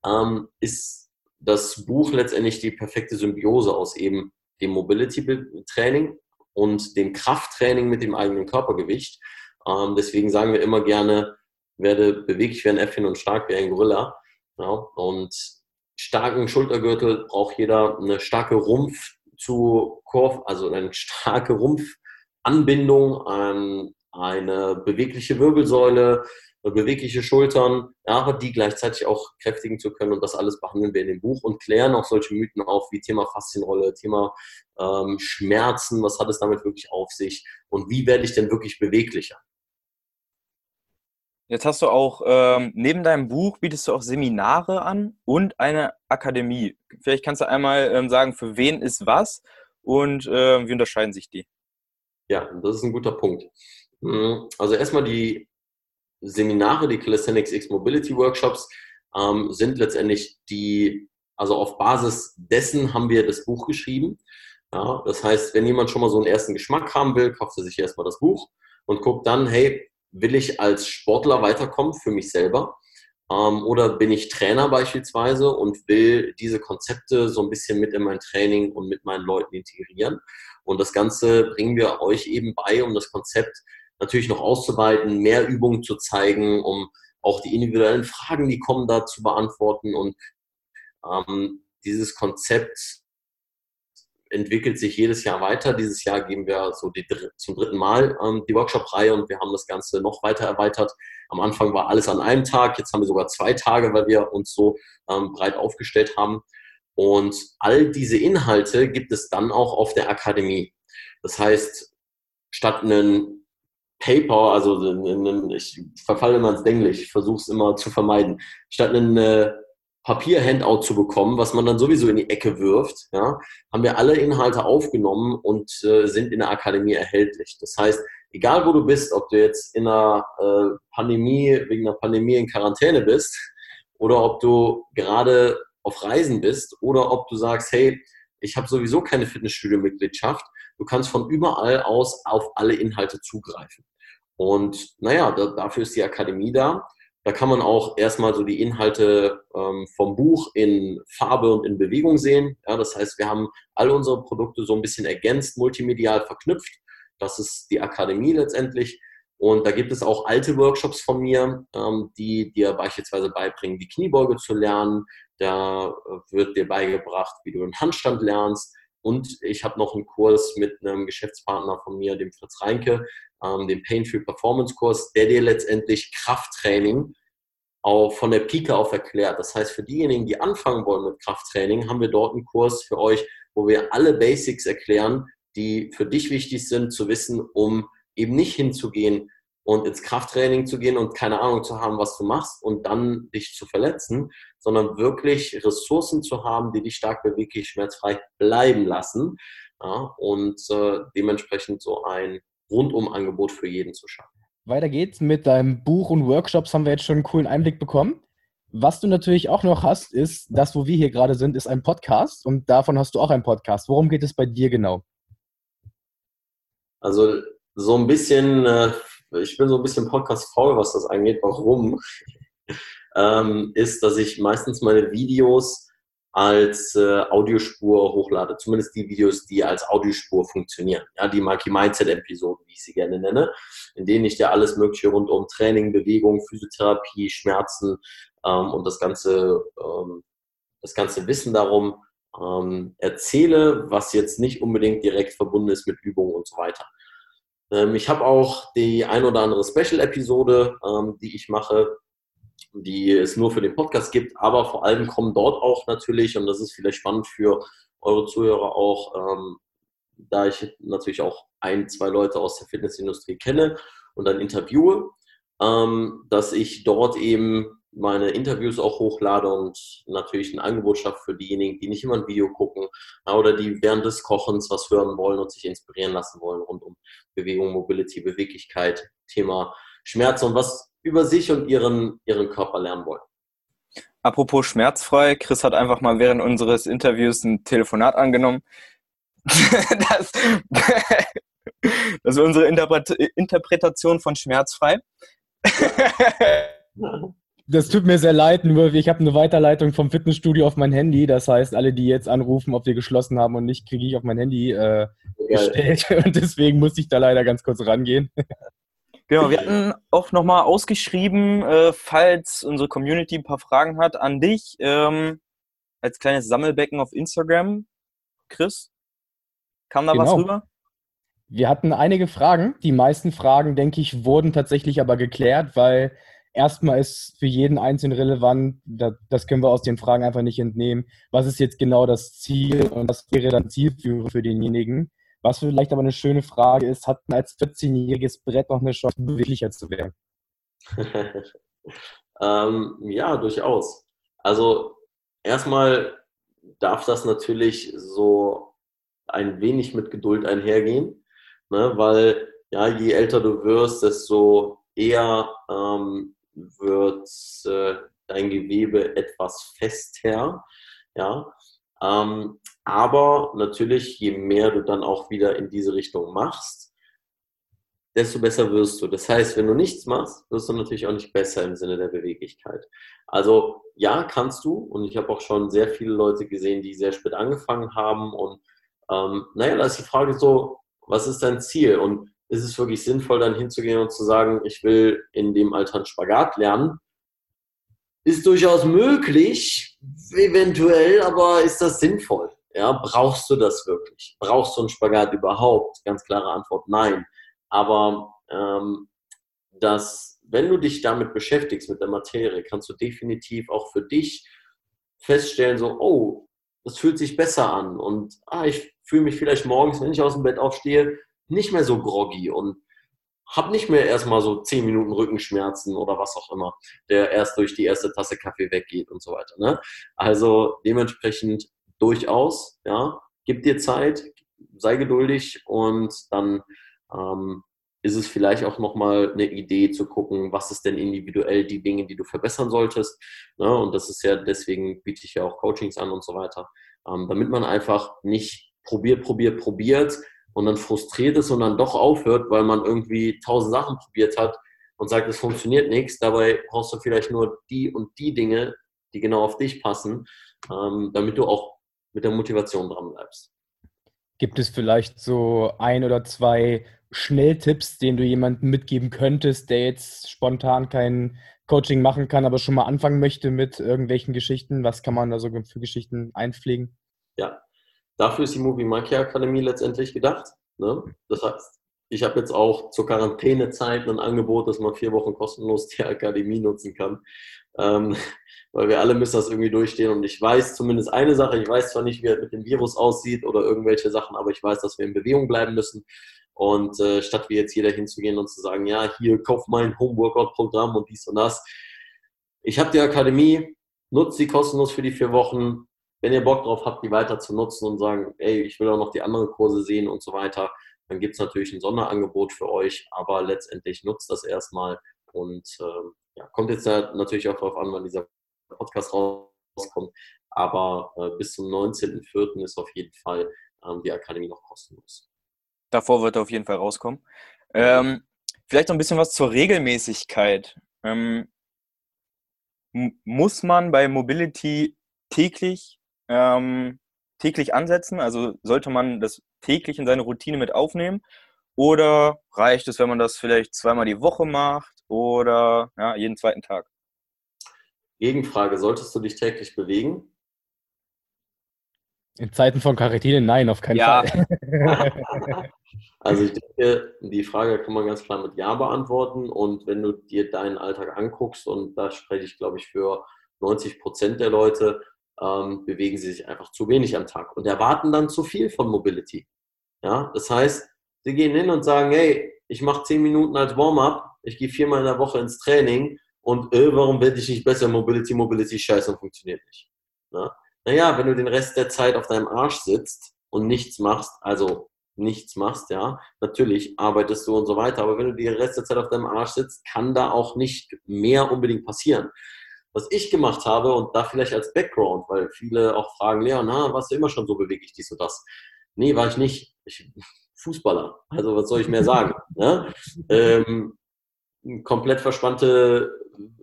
ähm, ist das Buch letztendlich die perfekte Symbiose aus eben dem Mobility-Training und dem Krafttraining mit dem eigenen Körpergewicht. Ähm, deswegen sagen wir immer gerne, werde beweglich wie ein Äffchen und stark wie ein Gorilla. Ja, und starken Schultergürtel braucht jeder, eine starke Rumpf zu Kurv, also eine starke Rumpfanbindung, an eine bewegliche Wirbelsäule, bewegliche Schultern, ja, aber die gleichzeitig auch kräftigen zu können. Und das alles behandeln wir in dem Buch und klären auch solche Mythen auf wie Thema Faszienrolle, Thema ähm, Schmerzen, was hat es damit wirklich auf sich und wie werde ich denn wirklich beweglicher. Jetzt hast du auch ähm, neben deinem Buch bietest du auch Seminare an und eine Akademie. Vielleicht kannst du einmal ähm, sagen, für wen ist was und äh, wie unterscheiden sich die? Ja, das ist ein guter Punkt. Mhm. Also erstmal die Seminare, die Calisthenics X Mobility Workshops, ähm, sind letztendlich die, also auf Basis dessen haben wir das Buch geschrieben. Ja, das heißt, wenn jemand schon mal so einen ersten Geschmack haben will, kauft er sich erstmal das Buch und guckt dann, hey, will ich als Sportler weiterkommen für mich selber? Ähm, oder bin ich Trainer beispielsweise und will diese Konzepte so ein bisschen mit in mein Training und mit meinen Leuten integrieren? Und das Ganze bringen wir euch eben bei, um das Konzept natürlich noch auszuweiten, mehr Übungen zu zeigen, um auch die individuellen Fragen, die kommen, da zu beantworten. Und ähm, dieses Konzept entwickelt sich jedes Jahr weiter. Dieses Jahr geben wir so die, zum dritten Mal ähm, die Workshop-Reihe und wir haben das Ganze noch weiter erweitert. Am Anfang war alles an einem Tag, jetzt haben wir sogar zwei Tage, weil wir uns so ähm, breit aufgestellt haben. Und all diese Inhalte gibt es dann auch auf der Akademie. Das heißt, statt einen Paper, also einen, ich verfalle immer ins Englisch, ich versuche es immer zu vermeiden, statt einen äh, Papier-Handout zu bekommen, was man dann sowieso in die Ecke wirft, ja, haben wir alle Inhalte aufgenommen und äh, sind in der Akademie erhältlich. Das heißt, egal wo du bist, ob du jetzt in einer äh, Pandemie, wegen einer Pandemie in Quarantäne bist oder ob du gerade auf Reisen bist oder ob du sagst, hey, ich habe sowieso keine Fitnessstudio-Mitgliedschaft, du kannst von überall aus auf alle Inhalte zugreifen. Und naja, da, dafür ist die Akademie da. Da kann man auch erstmal so die Inhalte ähm, vom Buch in Farbe und in Bewegung sehen. Ja, das heißt, wir haben all unsere Produkte so ein bisschen ergänzt, multimedial verknüpft. Das ist die Akademie letztendlich. Und da gibt es auch alte Workshops von mir, ähm, die dir beispielsweise beibringen, die Kniebeuge zu lernen. Da wird dir beigebracht, wie du einen Handstand lernst. Und ich habe noch einen Kurs mit einem Geschäftspartner von mir, dem Fritz Reinke, ähm, den Painful Performance Kurs, der dir letztendlich Krafttraining auch von der Pike auf erklärt. Das heißt, für diejenigen, die anfangen wollen mit Krafttraining, haben wir dort einen Kurs für euch, wo wir alle Basics erklären, die für dich wichtig sind zu wissen, um eben nicht hinzugehen und ins Krafttraining zu gehen und keine Ahnung zu haben, was du machst und dann dich zu verletzen, sondern wirklich Ressourcen zu haben, die dich stark beweglich, schmerzfrei bleiben lassen ja, und äh, dementsprechend so ein Rundum-Angebot für jeden zu schaffen. Weiter geht's mit deinem Buch und Workshops, haben wir jetzt schon einen coolen Einblick bekommen. Was du natürlich auch noch hast, ist, das, wo wir hier gerade sind, ist ein Podcast und davon hast du auch einen Podcast. Worum geht es bei dir genau? Also so ein bisschen, äh, ich bin so ein bisschen Podcast-faul, was das angeht. Warum? ähm, ist, dass ich meistens meine Videos als äh, Audiospur hochlade. Zumindest die Videos, die als Audiospur funktionieren. Ja, die Monkey Mindset Episoden, wie ich sie gerne nenne, in denen ich dir alles Mögliche rund um Training, Bewegung, Physiotherapie, Schmerzen ähm, und das ganze, ähm, das ganze Wissen darum ähm, erzähle, was jetzt nicht unbedingt direkt verbunden ist mit Übungen und so weiter. Ähm, ich habe auch die ein oder andere Special-Episode, ähm, die ich mache, die es nur für den Podcast gibt, aber vor allem kommen dort auch natürlich, und das ist vielleicht spannend für eure Zuhörer auch, ähm, da ich natürlich auch ein, zwei Leute aus der Fitnessindustrie kenne und dann interviewe, ähm, dass ich dort eben meine Interviews auch hochlade und natürlich ein Angebot schaffe für diejenigen, die nicht immer ein Video gucken oder die während des Kochens was hören wollen und sich inspirieren lassen wollen rund um Bewegung, Mobility, Beweglichkeit, Thema Schmerz und was über sich und ihren, ihren Körper lernen wollen. Apropos schmerzfrei, Chris hat einfach mal während unseres Interviews ein Telefonat angenommen. das, das ist unsere Interpretation von schmerzfrei. Das tut mir sehr leid, nur ich habe eine Weiterleitung vom Fitnessstudio auf mein Handy. Das heißt, alle, die jetzt anrufen, ob wir geschlossen haben und nicht, kriege ich auf mein Handy äh, gestellt. Und deswegen muss ich da leider ganz kurz rangehen. Genau, wir hatten auch nochmal ausgeschrieben, äh, falls unsere Community ein paar Fragen hat, an dich ähm, als kleines Sammelbecken auf Instagram. Chris, kam da genau. was rüber? Wir hatten einige Fragen. Die meisten Fragen, denke ich, wurden tatsächlich aber geklärt, weil erstmal ist für jeden Einzelnen relevant, das können wir aus den Fragen einfach nicht entnehmen, was ist jetzt genau das Ziel und was wäre dann Zielführer für denjenigen. Was vielleicht aber eine schöne Frage ist, hat man als 14-jähriges Brett noch eine Chance, beweglicher zu werden? ähm, ja, durchaus. Also erstmal darf das natürlich so ein wenig mit Geduld einhergehen, ne? weil ja, je älter du wirst, desto eher ähm, wird äh, dein Gewebe etwas fester. Ja? Ähm, aber natürlich, je mehr du dann auch wieder in diese Richtung machst, desto besser wirst du. Das heißt, wenn du nichts machst, wirst du natürlich auch nicht besser im Sinne der Beweglichkeit. Also ja, kannst du. Und ich habe auch schon sehr viele Leute gesehen, die sehr spät angefangen haben. Und ähm, naja, da ist die Frage so, was ist dein Ziel? Und ist es wirklich sinnvoll, dann hinzugehen und zu sagen, ich will in dem Alter einen Spagat lernen? Ist durchaus möglich, eventuell, aber ist das sinnvoll? Ja, brauchst du das wirklich? Brauchst du einen Spagat überhaupt? Ganz klare Antwort, nein. Aber ähm, dass, wenn du dich damit beschäftigst, mit der Materie, kannst du definitiv auch für dich feststellen, so, oh, das fühlt sich besser an und ah, ich fühle mich vielleicht morgens, wenn ich aus dem Bett aufstehe, nicht mehr so groggy und habe nicht mehr erstmal so zehn Minuten Rückenschmerzen oder was auch immer, der erst durch die erste Tasse Kaffee weggeht und so weiter. Ne? Also dementsprechend durchaus, ja, gib dir Zeit, sei geduldig und dann ähm, ist es vielleicht auch nochmal eine Idee zu gucken, was ist denn individuell die Dinge, die du verbessern solltest. Ne? Und das ist ja, deswegen biete ich ja auch Coachings an und so weiter, ähm, damit man einfach nicht probiert, probiert, probiert, und dann frustriert ist und dann doch aufhört, weil man irgendwie tausend Sachen probiert hat und sagt, es funktioniert nichts. Dabei brauchst du vielleicht nur die und die Dinge, die genau auf dich passen, ähm, damit du auch mit der Motivation dran bleibst. Gibt es vielleicht so ein oder zwei Schnelltipps, den du jemandem mitgeben könntest, der jetzt spontan kein Coaching machen kann, aber schon mal anfangen möchte mit irgendwelchen Geschichten? Was kann man da so für Geschichten einpflegen? Ja, Dafür ist die Movie Monkey Akademie letztendlich gedacht. Ne? Das heißt, ich habe jetzt auch zur Quarantänezeit ein Angebot, dass man vier Wochen kostenlos die Akademie nutzen kann. Ähm, weil wir alle müssen das irgendwie durchstehen. Und ich weiß zumindest eine Sache, ich weiß zwar nicht, wie es mit dem Virus aussieht oder irgendwelche Sachen, aber ich weiß, dass wir in Bewegung bleiben müssen. Und äh, statt wie jetzt jeder hinzugehen und zu sagen, ja, hier, kauf mein Homeworkout-Programm und dies und das. Ich habe die Akademie, nutze sie kostenlos für die vier Wochen, wenn ihr Bock drauf habt, die weiter zu nutzen und sagen, ey, ich will auch noch die anderen Kurse sehen und so weiter, dann gibt es natürlich ein Sonderangebot für euch, aber letztendlich nutzt das erstmal und ähm, ja, kommt jetzt natürlich auch darauf an, wann dieser Podcast rauskommt, aber äh, bis zum 19.04. ist auf jeden Fall ähm, die Akademie noch kostenlos. Davor wird er auf jeden Fall rauskommen. Ähm, vielleicht noch ein bisschen was zur Regelmäßigkeit. Ähm, muss man bei Mobility täglich ähm, täglich ansetzen? Also sollte man das täglich in seine Routine mit aufnehmen? Oder reicht es, wenn man das vielleicht zweimal die Woche macht oder ja, jeden zweiten Tag? Gegenfrage, solltest du dich täglich bewegen? In Zeiten von Quarantäne nein, auf keinen ja. Fall. also ich denke, die Frage kann man ganz klar mit Ja beantworten. Und wenn du dir deinen Alltag anguckst, und da spreche ich, glaube ich, für 90 Prozent der Leute, ähm, bewegen sie sich einfach zu wenig am Tag und erwarten dann zu viel von Mobility. Ja, das heißt, sie gehen hin und sagen, hey, ich mache zehn Minuten als Warm-up, ich gehe viermal in der Woche ins Training und äh, warum werde ich nicht besser? Mobility, Mobility, scheiße und funktioniert nicht. Na? Naja, wenn du den Rest der Zeit auf deinem Arsch sitzt und nichts machst, also nichts machst, ja, natürlich arbeitest du und so weiter, aber wenn du den Rest der Zeit auf deinem Arsch sitzt, kann da auch nicht mehr unbedingt passieren. Was ich gemacht habe und da vielleicht als Background, weil viele auch fragen, Leon, na, warst du immer schon so beweglich, dies und das? Nee, war ich nicht. Ich, Fußballer. Also was soll ich mehr sagen? Ne? Ähm, komplett verspannte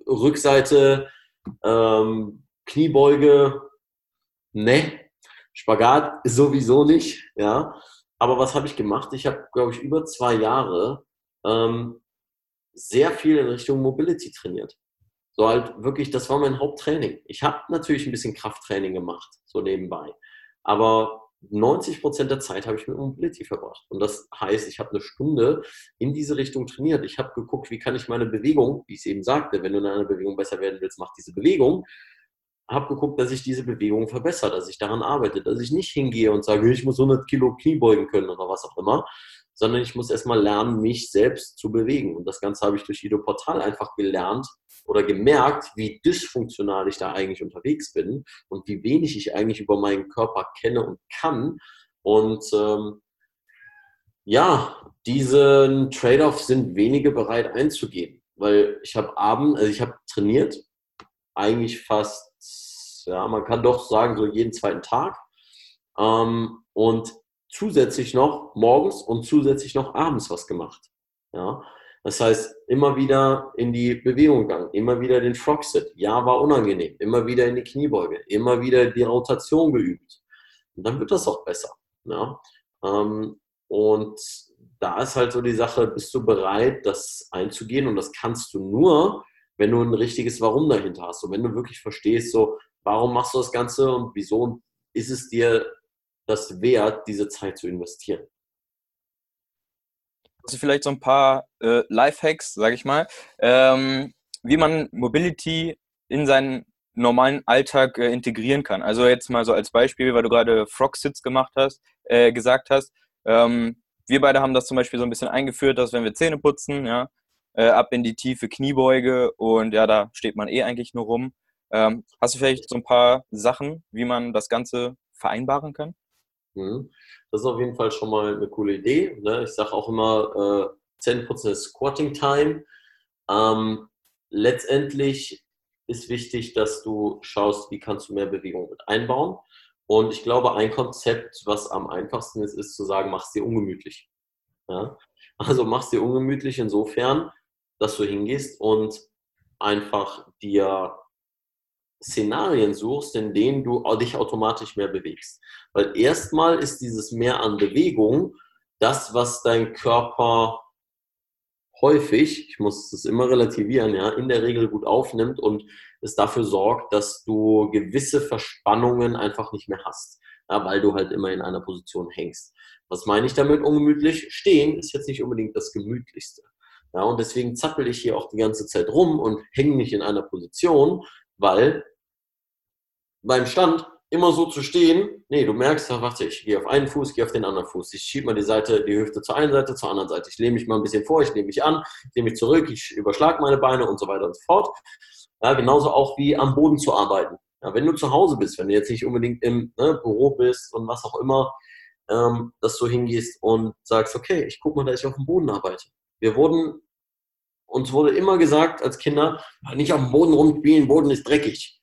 Rückseite, ähm, Kniebeuge, ne, Spagat sowieso nicht, ja. Aber was habe ich gemacht? Ich habe, glaube ich, über zwei Jahre ähm, sehr viel in Richtung Mobility trainiert. So halt wirklich, das war mein Haupttraining. Ich habe natürlich ein bisschen Krafttraining gemacht, so nebenbei. Aber 90 Prozent der Zeit habe ich mit Mobility verbracht. Und das heißt, ich habe eine Stunde in diese Richtung trainiert. Ich habe geguckt, wie kann ich meine Bewegung, wie ich es eben sagte, wenn du in einer Bewegung besser werden willst, mach diese Bewegung. Habe geguckt, dass ich diese Bewegung verbessere, dass ich daran arbeite, dass ich nicht hingehe und sage, ich muss 100 Kilo Knie beugen können oder was auch immer, sondern ich muss erstmal lernen, mich selbst zu bewegen. Und das Ganze habe ich durch Ido Portal einfach gelernt oder gemerkt, wie dysfunktional ich da eigentlich unterwegs bin und wie wenig ich eigentlich über meinen Körper kenne und kann. Und ähm, ja, diesen Trade-off sind wenige bereit einzugehen, weil ich habe abend, also ich habe trainiert, eigentlich fast, ja, man kann doch sagen, so jeden zweiten Tag. Ähm, und zusätzlich noch morgens und zusätzlich noch abends was gemacht. Ja, das heißt, immer wieder in die Bewegung gegangen, immer wieder den Frog-Sit. Ja, war unangenehm. Immer wieder in die Kniebeuge, immer wieder die Rotation geübt. Und dann wird das auch besser. Ja? Ähm, und da ist halt so die Sache, bist du bereit, das einzugehen? Und das kannst du nur, wenn du ein richtiges Warum dahinter hast. Und wenn du wirklich verstehst, so, warum machst du das Ganze und wieso ist es dir das wert, diese Zeit zu investieren. Also vielleicht so ein paar äh, Lifehacks, sage ich mal, ähm, wie man Mobility in seinen normalen Alltag äh, integrieren kann. Also jetzt mal so als Beispiel, weil du gerade Frog-Sits gemacht hast, äh, gesagt hast. Ähm, wir beide haben das zum Beispiel so ein bisschen eingeführt, dass wenn wir Zähne putzen, ja, äh, ab in die tiefe Kniebeuge und ja, da steht man eh eigentlich nur rum. Ähm, hast du vielleicht so ein paar Sachen, wie man das Ganze vereinbaren kann? Mhm. Das ist auf jeden Fall schon mal eine coole Idee. Ne? Ich sage auch immer, äh, 10% Squatting Time. Ähm, letztendlich ist wichtig, dass du schaust, wie kannst du mehr Bewegung mit einbauen. Und ich glaube, ein Konzept, was am einfachsten ist, ist zu sagen, mach es dir ungemütlich. Ja? Also mach es dir ungemütlich insofern, dass du hingehst und einfach dir Szenarien suchst, in denen du dich automatisch mehr bewegst. Weil erstmal ist dieses Mehr an Bewegung das, was dein Körper häufig, ich muss das immer relativieren, ja, in der Regel gut aufnimmt und es dafür sorgt, dass du gewisse Verspannungen einfach nicht mehr hast, ja, weil du halt immer in einer Position hängst. Was meine ich damit ungemütlich? Stehen ist jetzt nicht unbedingt das Gemütlichste. Ja, und deswegen zappel ich hier auch die ganze Zeit rum und hänge nicht in einer Position, weil beim Stand immer so zu stehen, nee, du merkst, warte, ich gehe auf einen Fuß, gehe auf den anderen Fuß. Ich schiebe mal die Seite, die Hüfte zur einen Seite, zur anderen Seite. Ich lehne mich mal ein bisschen vor, ich lehne mich an, ich lehne mich zurück, ich überschlage meine Beine und so weiter und so fort. Ja, genauso auch wie am Boden zu arbeiten. Ja, wenn du zu Hause bist, wenn du jetzt nicht unbedingt im ne, Büro bist und was auch immer, ähm, dass du hingehst und sagst, okay, ich gucke mal, dass ich auf dem Boden arbeite. Wir wurden, uns wurde immer gesagt als Kinder, nicht auf dem Boden rumspielen, Boden ist dreckig.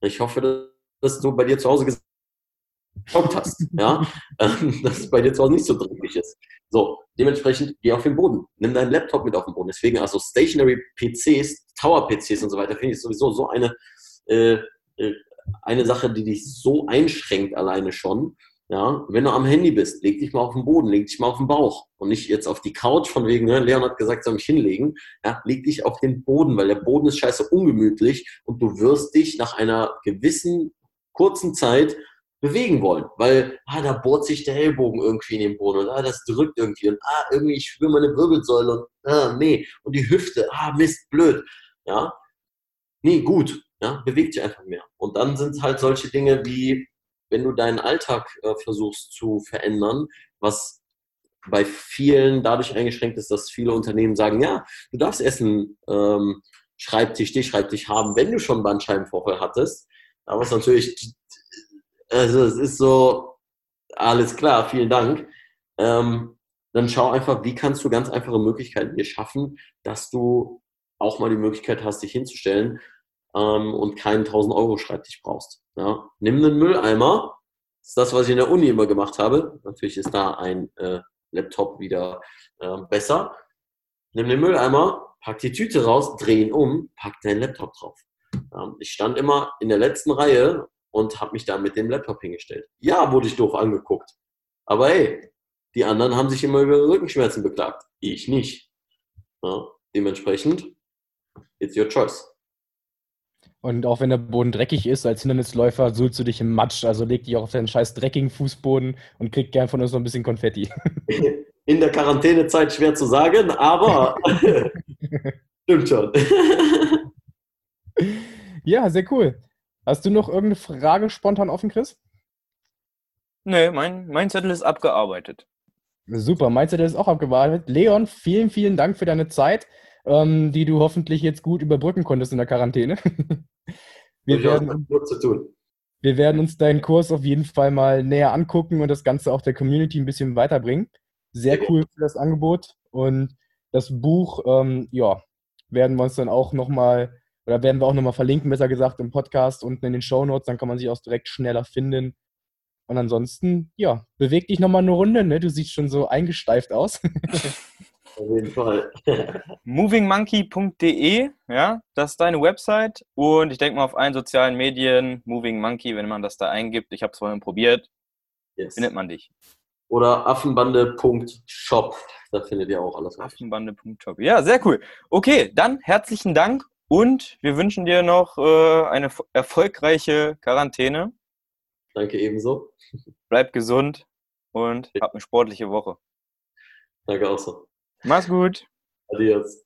Ich hoffe, dass du bei dir zu Hause gesagt hast, ja, dass es bei dir zu Hause nicht so dreckig ist. So, dementsprechend geh auf den Boden. Nimm deinen Laptop mit auf den Boden. Deswegen also Stationary PCs, Tower PCs und so weiter finde ich sowieso so eine, äh, äh, eine Sache, die dich so einschränkt alleine schon, ja, wenn du am Handy bist, leg dich mal auf den Boden, leg dich mal auf den Bauch und nicht jetzt auf die Couch von wegen, ne, Leon hat gesagt, soll mich hinlegen. Ja, leg dich auf den Boden, weil der Boden ist scheiße ungemütlich und du wirst dich nach einer gewissen kurzen Zeit bewegen wollen, weil ah, da bohrt sich der Ellbogen irgendwie in den Boden und ah, das drückt irgendwie und ah, irgendwie ich spüre meine Wirbelsäule und ah, nee. Und die Hüfte, ah, Mist, blöd, ja, nee, gut, ja, bewegt sich einfach mehr. Und dann sind halt solche Dinge wie wenn du deinen Alltag äh, versuchst zu verändern, was bei vielen dadurch eingeschränkt ist, dass viele Unternehmen sagen, ja, du darfst essen, ähm, Schreibtisch, den Schreibtisch haben, wenn du schon Bandscheibenvorfall hattest. Aber es natürlich, also es ist so, alles klar, vielen Dank. Ähm, dann schau einfach, wie kannst du ganz einfache Möglichkeiten dir schaffen, dass du auch mal die Möglichkeit hast, dich hinzustellen ähm, und keinen 1000 Euro Schreibtisch brauchst. Ja? Nimm einen Mülleimer, das ist das, was ich in der Uni immer gemacht habe. Natürlich ist da ein äh, Laptop wieder äh, besser. Nimm den Mülleimer, pack die Tüte raus, dreh ihn um, pack deinen Laptop drauf. Ähm, ich stand immer in der letzten Reihe und habe mich da mit dem Laptop hingestellt. Ja, wurde ich doof angeguckt. Aber hey, die anderen haben sich immer über Rückenschmerzen beklagt. Ich nicht. Ja, dementsprechend, it's your choice. Und auch wenn der Boden dreckig ist, als Hindernisläufer suhlst du dich im Matsch. Also leg dich auch auf deinen scheiß dreckigen Fußboden und krieg gern von uns noch ein bisschen Konfetti. In der Quarantänezeit schwer zu sagen, aber stimmt schon. ja, sehr cool. Hast du noch irgendeine Frage spontan offen, Chris? Nee, mein, mein Zettel ist abgearbeitet. Super, mein Zettel ist auch abgearbeitet. Leon, vielen, vielen Dank für deine Zeit, ähm, die du hoffentlich jetzt gut überbrücken konntest in der Quarantäne. wir, werden, wir werden uns deinen Kurs auf jeden Fall mal näher angucken und das Ganze auch der Community ein bisschen weiterbringen. Sehr cool für das Angebot. Und das Buch, ähm, ja, werden wir uns dann auch nochmal, oder werden wir auch nochmal verlinken, besser gesagt, im Podcast unten in den Show Notes. Dann kann man sich auch direkt schneller finden. Und ansonsten, ja, beweg dich nochmal eine Runde, ne? Du siehst schon so eingesteift aus. Auf jeden Fall. Movingmonkey.de, ja, das ist deine Website. Und ich denke mal auf allen sozialen Medien, Moving Monkey, wenn man das da eingibt, ich habe es vorhin probiert, yes. findet man dich. Oder affenbande.shop, da findet ihr auch alles. Affenbande.shop, ja, sehr cool. Okay, dann herzlichen Dank und wir wünschen dir noch äh, eine erfolgreiche Quarantäne. Danke ebenso. Bleib gesund und hab eine sportliche Woche. Danke auch so. Mach's gut. Adios.